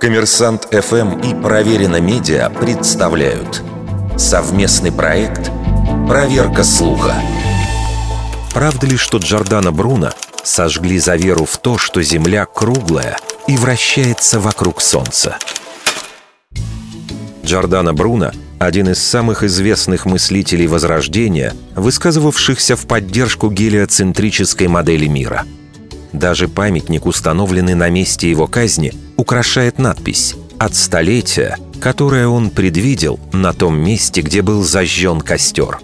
Коммерсант ФМ и Проверено Медиа представляют совместный проект «Проверка слуха». Правда ли, что Джордана Бруно сожгли за веру в то, что Земля круглая и вращается вокруг Солнца? Джордана Бруно – один из самых известных мыслителей Возрождения, высказывавшихся в поддержку гелиоцентрической модели мира – даже памятник, установленный на месте его казни, украшает надпись «От столетия», которое он предвидел на том месте, где был зажжен костер.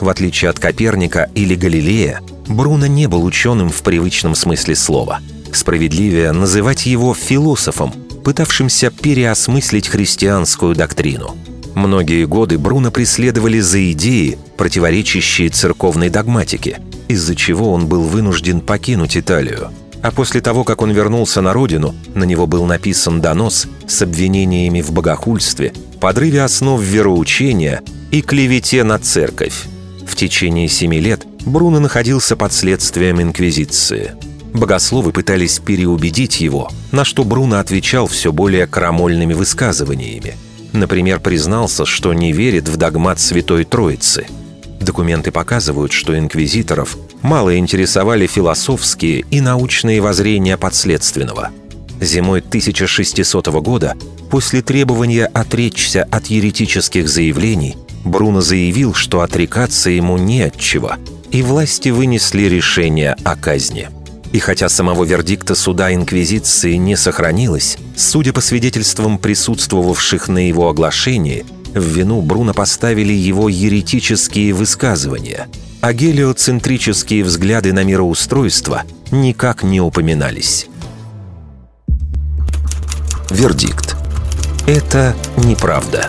В отличие от Коперника или Галилея, Бруно не был ученым в привычном смысле слова. Справедливее называть его философом, пытавшимся переосмыслить христианскую доктрину. Многие годы Бруно преследовали за идеи, противоречащие церковной догматике – из-за чего он был вынужден покинуть Италию. А после того, как он вернулся на родину, на него был написан донос с обвинениями в богохульстве, подрыве основ вероучения и клевете на церковь. В течение семи лет Бруно находился под следствием Инквизиции. Богословы пытались переубедить его, на что Бруно отвечал все более крамольными высказываниями. Например, признался, что не верит в догмат Святой Троицы – Документы показывают, что инквизиторов мало интересовали философские и научные воззрения подследственного. Зимой 1600 года, после требования отречься от еретических заявлений, Бруно заявил, что отрекаться ему не от чего, и власти вынесли решение о казни. И хотя самого вердикта суда Инквизиции не сохранилось, судя по свидетельствам присутствовавших на его оглашении – в вину Бруно поставили его еретические высказывания, а гелиоцентрические взгляды на мироустройство никак не упоминались. Вердикт. Это неправда.